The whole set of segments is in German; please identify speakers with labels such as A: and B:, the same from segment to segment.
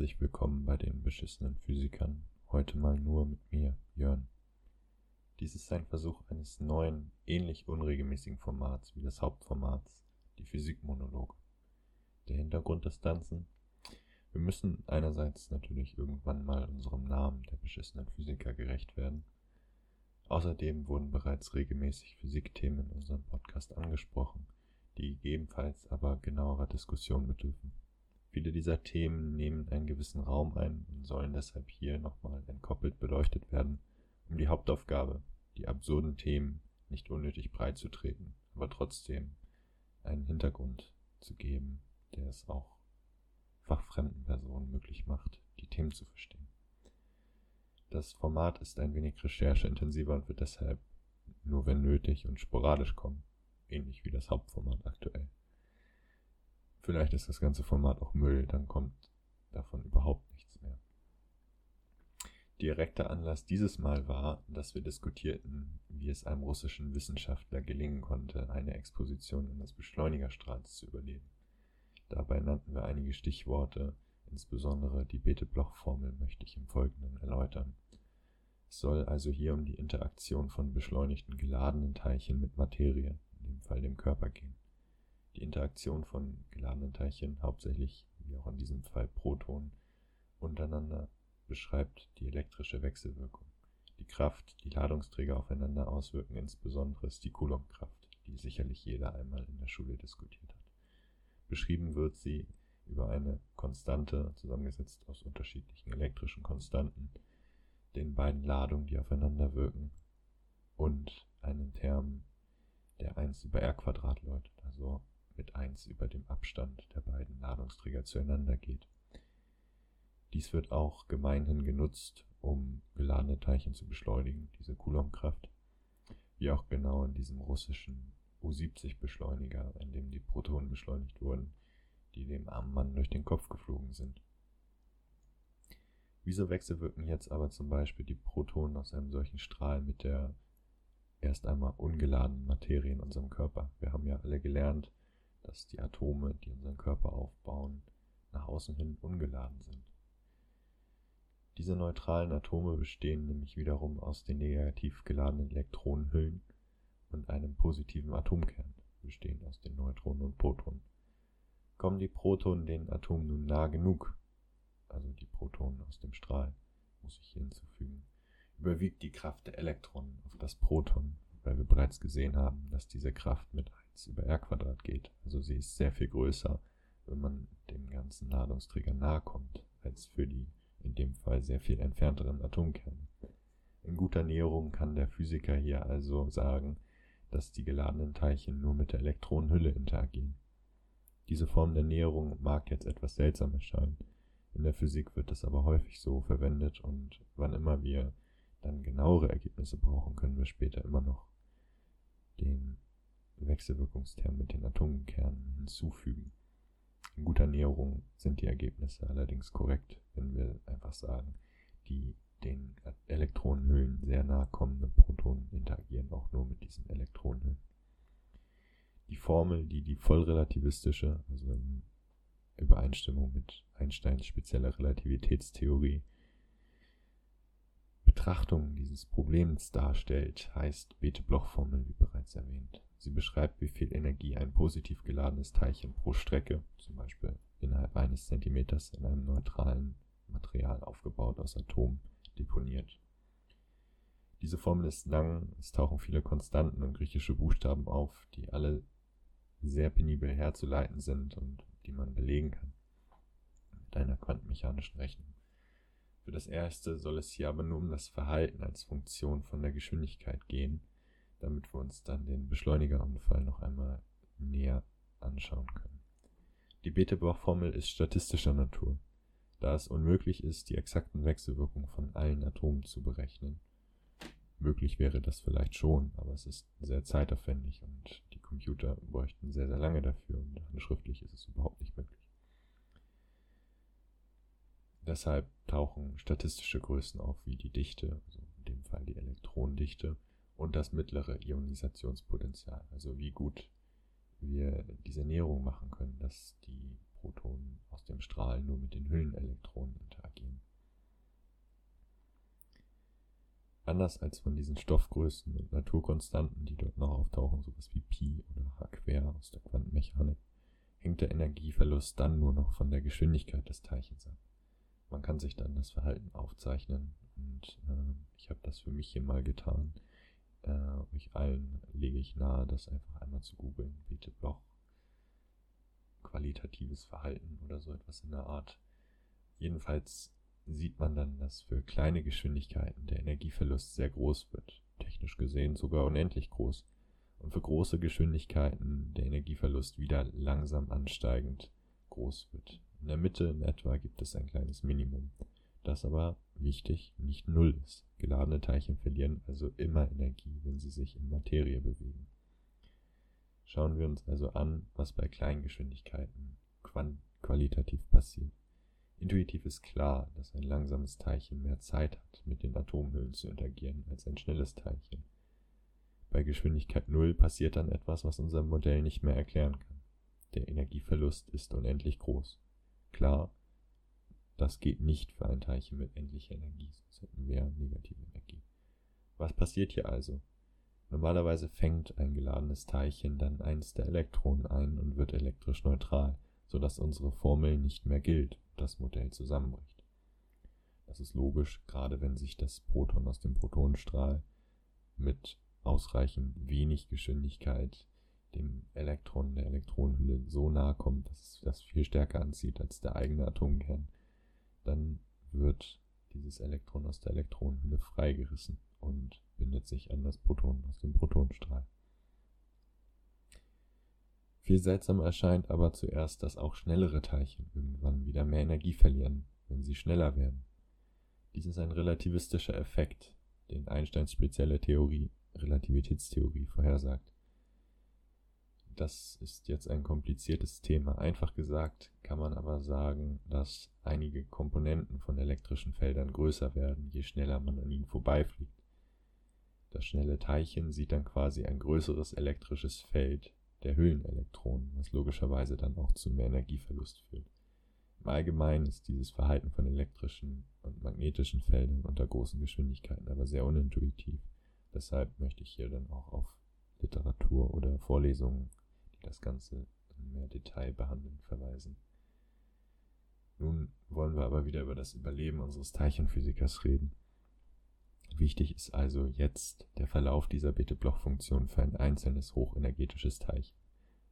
A: Herzlich willkommen bei den beschissenen Physikern. Heute mal nur mit mir, Jörn. Dies ist ein Versuch eines neuen, ähnlich unregelmäßigen Formats wie des Hauptformats, die Physikmonologe. Der Hintergrund des Ganzen? Wir müssen einerseits natürlich irgendwann mal unserem Namen der beschissenen Physiker gerecht werden. Außerdem wurden bereits regelmäßig Physikthemen in unserem Podcast angesprochen, die gegebenenfalls aber genauerer Diskussion bedürfen. Viele dieser Themen nehmen einen gewissen Raum ein und sollen deshalb hier nochmal entkoppelt beleuchtet werden, um die Hauptaufgabe, die absurden Themen nicht unnötig breit zu treten, aber trotzdem einen Hintergrund zu geben, der es auch fachfremden Personen möglich macht, die Themen zu verstehen. Das Format ist ein wenig rechercheintensiver und wird deshalb nur wenn nötig und sporadisch kommen, ähnlich wie das Hauptformat aktuell. Vielleicht ist das ganze Format auch Müll, dann kommt davon überhaupt nichts mehr. Direkter Anlass dieses Mal war, dass wir diskutierten, wie es einem russischen Wissenschaftler gelingen konnte, eine Exposition eines Beschleunigerstrahls zu überleben. Dabei nannten wir einige Stichworte, insbesondere die Bethe-Bloch-Formel möchte ich im Folgenden erläutern. Es soll also hier um die Interaktion von beschleunigten geladenen Teilchen mit Materie, in dem Fall dem Körper gehen. Die Interaktion von geladenen Teilchen, hauptsächlich wie auch in diesem Fall Protonen, untereinander beschreibt die elektrische Wechselwirkung. Die Kraft, die Ladungsträger aufeinander auswirken, insbesondere ist die Coulombkraft, die sicherlich jeder einmal in der Schule diskutiert hat. Beschrieben wird sie über eine Konstante, zusammengesetzt aus unterschiedlichen elektrischen Konstanten, den beiden Ladungen, die aufeinander wirken, und einen Term, der 1 über r Quadrat läutet, also mit 1 über dem Abstand der beiden Ladungsträger zueinander geht. Dies wird auch gemeinhin genutzt, um geladene Teilchen zu beschleunigen, diese Coulombkraft, wie auch genau in diesem russischen U-70-Beschleuniger, in dem die Protonen beschleunigt wurden, die dem armen Mann durch den Kopf geflogen sind. Wieso wechselwirken jetzt aber zum Beispiel die Protonen aus einem solchen Strahl mit der erst einmal ungeladenen Materie in unserem Körper? Wir haben ja alle gelernt, dass die Atome, die unseren Körper aufbauen, nach außen hin ungeladen sind. Diese neutralen Atome bestehen nämlich wiederum aus den negativ geladenen Elektronenhüllen und einem positiven Atomkern, bestehend aus den Neutronen und Protonen. Kommen die Protonen den Atomen nun nah genug, also die Protonen aus dem Strahl, muss ich hinzufügen, überwiegt die Kraft der Elektronen auf das Proton, weil wir bereits gesehen haben, dass diese Kraft mit über r Quadrat geht. Also sie ist sehr viel größer, wenn man dem ganzen Ladungsträger nahe kommt, als für die in dem Fall sehr viel entfernteren Atomkerne. In guter Näherung kann der Physiker hier also sagen, dass die geladenen Teilchen nur mit der Elektronenhülle interagieren. Diese Form der Näherung mag jetzt etwas seltsam erscheinen. In der Physik wird das aber häufig so verwendet und wann immer wir dann genauere Ergebnisse brauchen, können wir später immer noch den Wechselwirkungsterm mit den Atomkernen hinzufügen. In guter Näherung sind die Ergebnisse allerdings korrekt, wenn wir einfach sagen, die den Elektronenhüllen sehr nahe kommenden Protonen interagieren auch nur mit diesen Elektronenhüllen. Die Formel, die die vollrelativistische, also in Übereinstimmung mit Einsteins spezieller Relativitätstheorie, Betrachtung dieses Problems darstellt, heißt Bethe-Bloch-Formel, wie bereits erwähnt. Sie beschreibt, wie viel Energie ein positiv geladenes Teilchen pro Strecke, zum Beispiel innerhalb eines Zentimeters in einem neutralen Material aufgebaut aus Atomen, deponiert. Diese Formel ist lang, es tauchen viele Konstanten und griechische Buchstaben auf, die alle sehr penibel herzuleiten sind und die man belegen kann mit einer quantenmechanischen Rechnung. Für das erste soll es hier aber nur um das Verhalten als Funktion von der Geschwindigkeit gehen damit wir uns dann den Beschleunigerunfall noch einmal näher anschauen können. Die Bethe-Bloch-Formel ist statistischer Natur, da es unmöglich ist, die exakten Wechselwirkungen von allen Atomen zu berechnen. Möglich wäre das vielleicht schon, aber es ist sehr zeitaufwendig und die Computer bräuchten sehr, sehr lange dafür und handschriftlich ist es überhaupt nicht möglich. Deshalb tauchen statistische Größen auf wie die Dichte, also in dem Fall die Elektronendichte, und das mittlere Ionisationspotenzial, also wie gut wir diese Näherung machen können, dass die Protonen aus dem Strahl nur mit den Hüllenelektronen interagieren. Anders als von diesen Stoffgrößen und Naturkonstanten, die dort noch auftauchen, sowas wie Pi oder H quer aus der Quantenmechanik, hängt der Energieverlust dann nur noch von der Geschwindigkeit des Teilchens ab. Man kann sich dann das Verhalten aufzeichnen und äh, ich habe das für mich hier mal getan. Äh, euch allen lege ich nahe, das einfach einmal zu googeln. Bete Bloch qualitatives Verhalten oder so etwas in der Art. Jedenfalls sieht man dann, dass für kleine Geschwindigkeiten der Energieverlust sehr groß wird, technisch gesehen sogar unendlich groß, und für große Geschwindigkeiten der Energieverlust wieder langsam ansteigend groß wird. In der Mitte in etwa gibt es ein kleines Minimum, das aber wichtig nicht null ist. Geladene Teilchen verlieren also immer Energie, wenn sie sich in Materie bewegen. Schauen wir uns also an, was bei kleinen Geschwindigkeiten qualitativ passiert. Intuitiv ist klar, dass ein langsames Teilchen mehr Zeit hat, mit den Atomhüllen zu interagieren, als ein schnelles Teilchen. Bei Geschwindigkeit 0 passiert dann etwas, was unser Modell nicht mehr erklären kann. Der Energieverlust ist unendlich groß. Klar, das geht nicht für ein Teilchen mit endlicher Energie, sonst hätten wir negative Energie. Was passiert hier also? Normalerweise fängt ein geladenes Teilchen dann eins der Elektronen ein und wird elektrisch neutral, sodass unsere Formel nicht mehr gilt und das Modell zusammenbricht. Das ist logisch, gerade wenn sich das Proton aus dem Protonenstrahl mit ausreichend wenig Geschwindigkeit dem Elektron der Elektronenhülle so nahe kommt, dass es das viel stärker anzieht als der eigene Atomkern, dann wird dieses Elektron aus der Elektronenhülle freigerissen und bindet sich an das Proton aus dem Protonenstrahl. Viel seltsamer erscheint aber zuerst, dass auch schnellere Teilchen irgendwann wieder mehr Energie verlieren, wenn sie schneller werden. Dies ist ein relativistischer Effekt, den Einsteins spezielle Theorie, Relativitätstheorie, vorhersagt. Das ist jetzt ein kompliziertes Thema. Einfach gesagt kann man aber sagen, dass einige Komponenten von elektrischen Feldern größer werden, je schneller man an ihnen vorbeifliegt. Das schnelle Teilchen sieht dann quasi ein größeres elektrisches Feld der Hüllenelektronen, was logischerweise dann auch zu mehr Energieverlust führt. Im Allgemeinen ist dieses Verhalten von elektrischen und magnetischen Feldern unter großen Geschwindigkeiten aber sehr unintuitiv. Deshalb möchte ich hier dann auch auf Literatur oder Vorlesungen, das Ganze in mehr Detail behandeln, verweisen. Nun wollen wir aber wieder über das Überleben unseres Teilchenphysikers reden. Wichtig ist also jetzt der Verlauf dieser Bethe-Bloch-Funktion für ein einzelnes hochenergetisches Teilchen,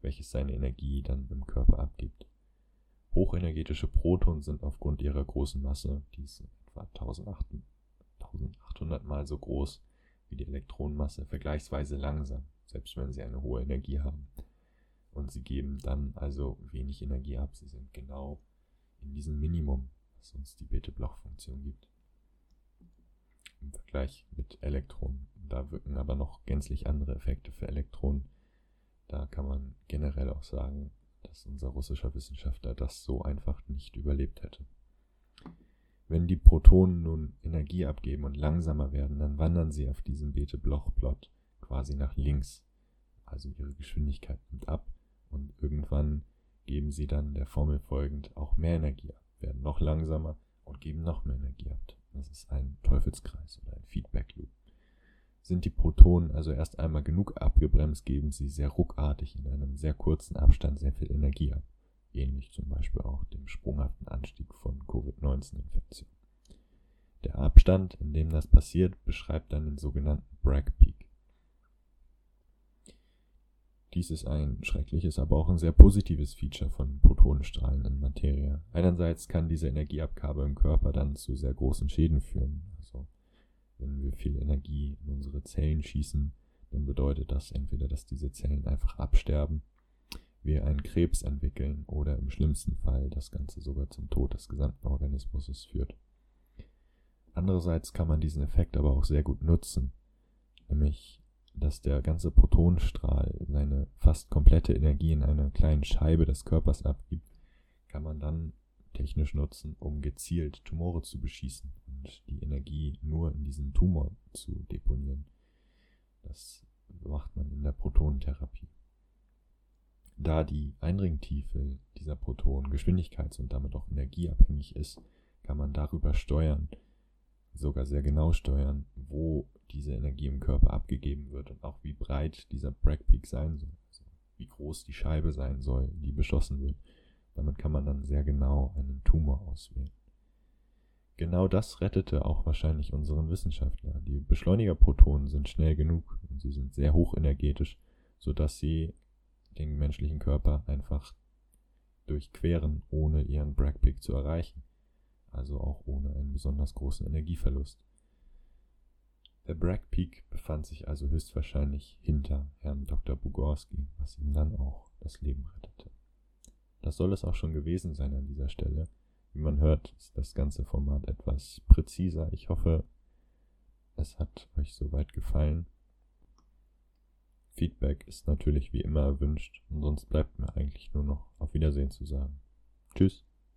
A: welches seine Energie dann im Körper abgibt. Hochenergetische Protonen sind aufgrund ihrer großen Masse, die ist etwa 1800 mal so groß wie die Elektronenmasse, vergleichsweise langsam, selbst wenn sie eine hohe Energie haben. Und sie geben dann also wenig Energie ab. Sie sind genau in diesem Minimum, was uns die Bethe-Bloch-Funktion gibt im Vergleich mit Elektronen. Da wirken aber noch gänzlich andere Effekte für Elektronen. Da kann man generell auch sagen, dass unser russischer Wissenschaftler das so einfach nicht überlebt hätte. Wenn die Protonen nun Energie abgeben und langsamer werden, dann wandern sie auf diesem Bethe-Bloch-Plot quasi nach links. Also ihre Geschwindigkeit nimmt ab und irgendwann geben sie dann der Formel folgend auch mehr Energie ab, werden noch langsamer und geben noch mehr Energie ab. Das ist ein Teufelskreis oder ein Feedback Loop. Sind die Protonen also erst einmal genug abgebremst, geben sie sehr ruckartig in einem sehr kurzen Abstand sehr viel Energie ab. Ähnlich zum Beispiel auch dem sprunghaften Anstieg von Covid-19-Infektionen. Der Abstand, in dem das passiert, beschreibt dann den sogenannten Bragg Peak. Dies ist ein schreckliches, aber auch ein sehr positives Feature von Protonenstrahlen in Materie. Einerseits kann diese Energieabgabe im Körper dann zu sehr großen Schäden führen. Also wenn wir viel Energie in unsere Zellen schießen, dann bedeutet das entweder, dass diese Zellen einfach absterben, wir einen Krebs entwickeln oder im schlimmsten Fall das Ganze sogar zum Tod des gesamten Organismus führt. Andererseits kann man diesen Effekt aber auch sehr gut nutzen, nämlich dass der ganze Protonenstrahl seine fast komplette Energie in einer kleinen Scheibe des Körpers abgibt, kann man dann technisch nutzen, um gezielt Tumore zu beschießen und die Energie nur in diesem Tumor zu deponieren. Das macht man in der Protonentherapie. Da die Eindringtiefe dieser Protonen geschwindigkeits- und damit auch energieabhängig ist, kann man darüber steuern, sogar sehr genau steuern, wo diese Energie im Körper abgegeben wird und auch wie breit dieser Bragg Peak sein soll, also wie groß die Scheibe sein soll, die beschossen wird. Damit kann man dann sehr genau einen Tumor auswählen. Genau das rettete auch wahrscheinlich unseren Wissenschaftler. Die Beschleunigerprotonen sind schnell genug und sie sind sehr hochenergetisch, sodass sie den menschlichen Körper einfach durchqueren, ohne ihren Bragg Peak zu erreichen also auch ohne einen besonders großen Energieverlust. Der Bragg Peak befand sich also höchstwahrscheinlich hinter Herrn Dr. Bugorski, was ihm dann auch das Leben rettete. Das soll es auch schon gewesen sein an dieser Stelle. Wie man hört, ist das ganze Format etwas präziser. Ich hoffe, es hat euch soweit gefallen. Feedback ist natürlich wie immer erwünscht und sonst bleibt mir eigentlich nur noch auf Wiedersehen zu sagen. Tschüss.